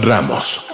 Ramos.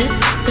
It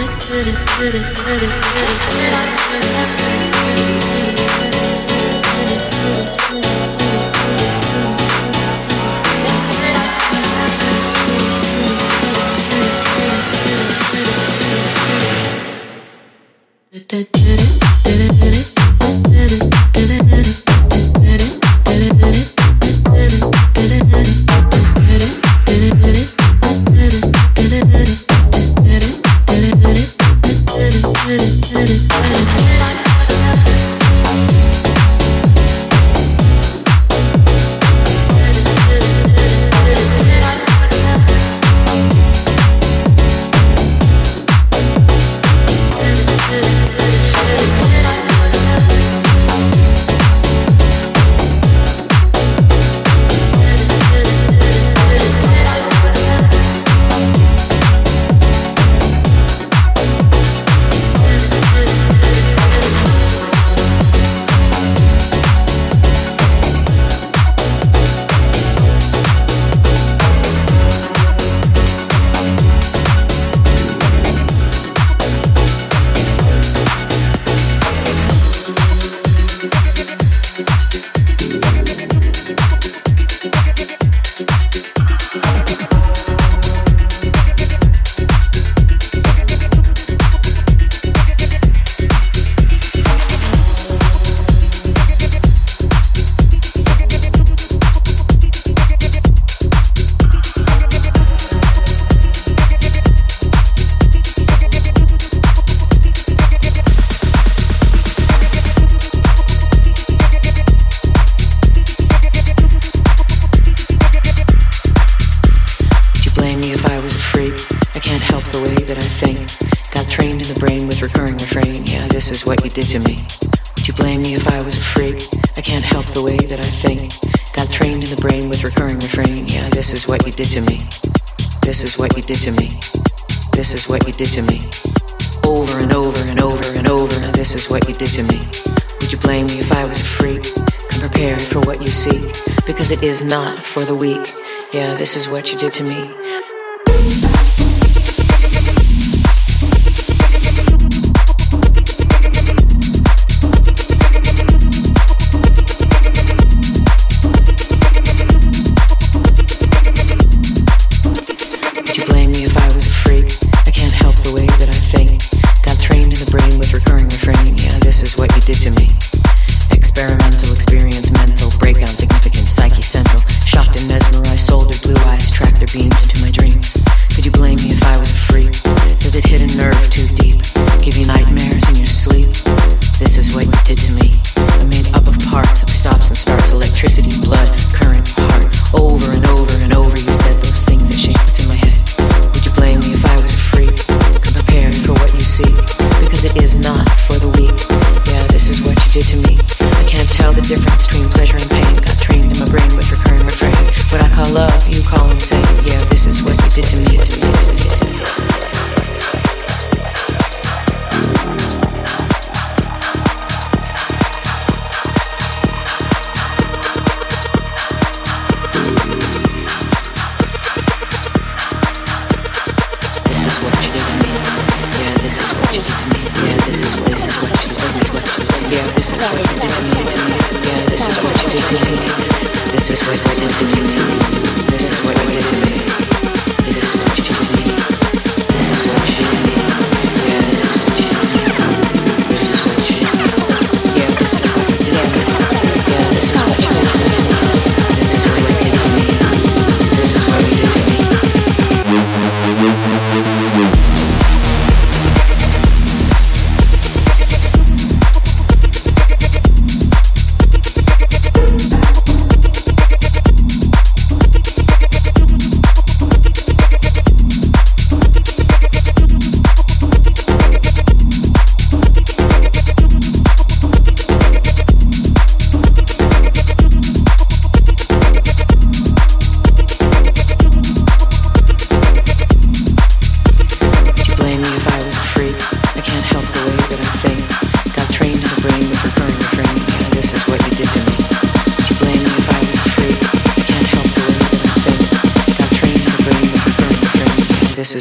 is not for the weak. Yeah, this is what you did to me.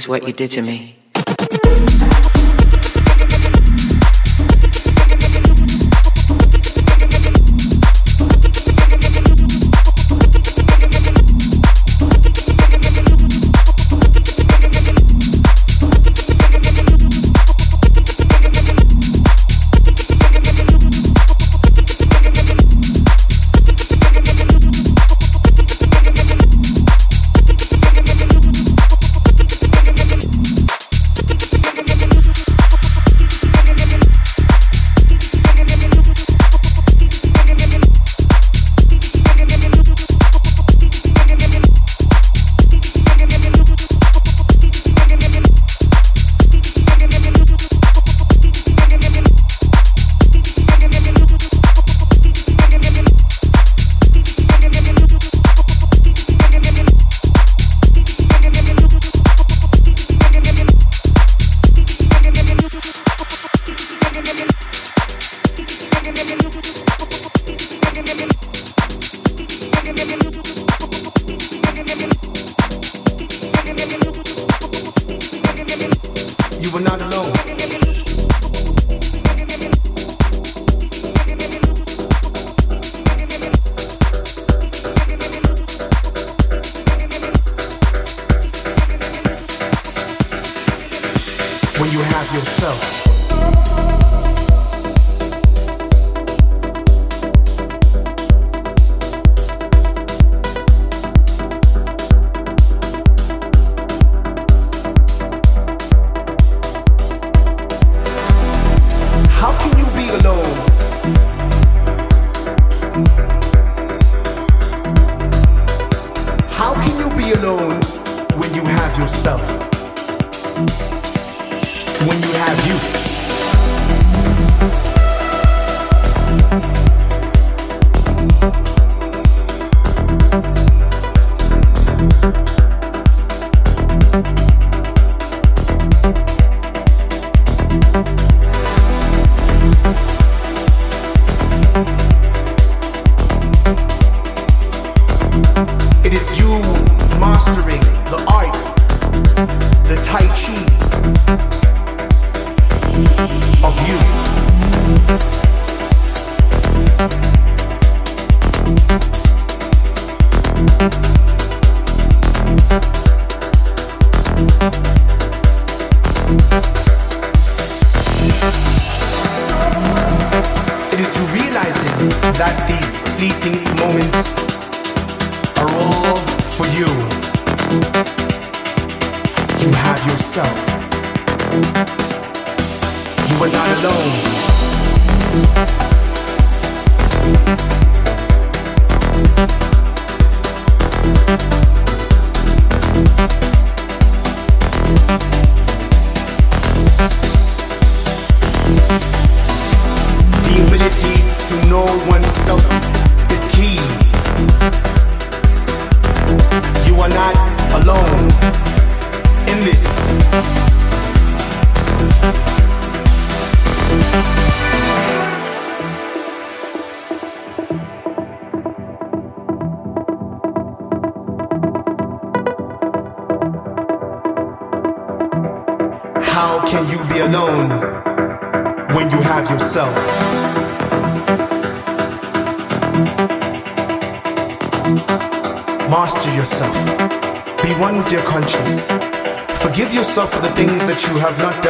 What you did to me.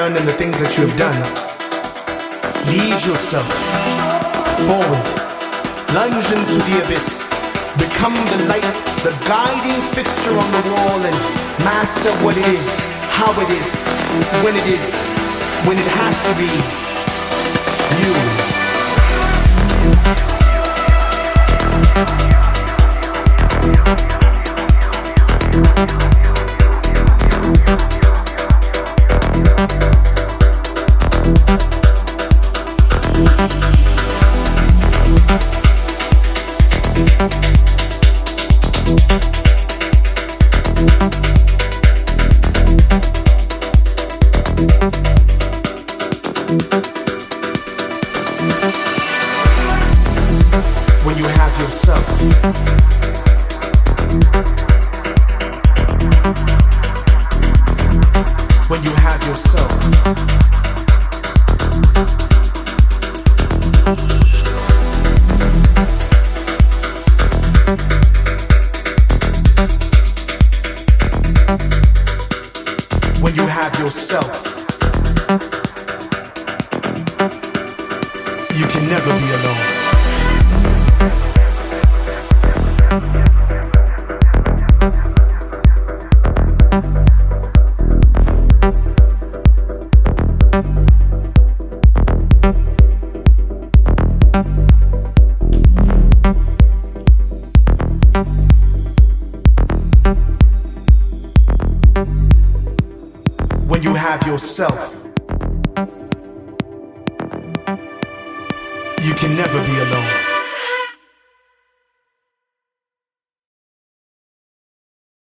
Done and the things that you have done. Lead yourself forward. Lunge into the abyss. Become the light, the guiding fixture on the wall and master what it is, how it is, when it is, when it has to be. You.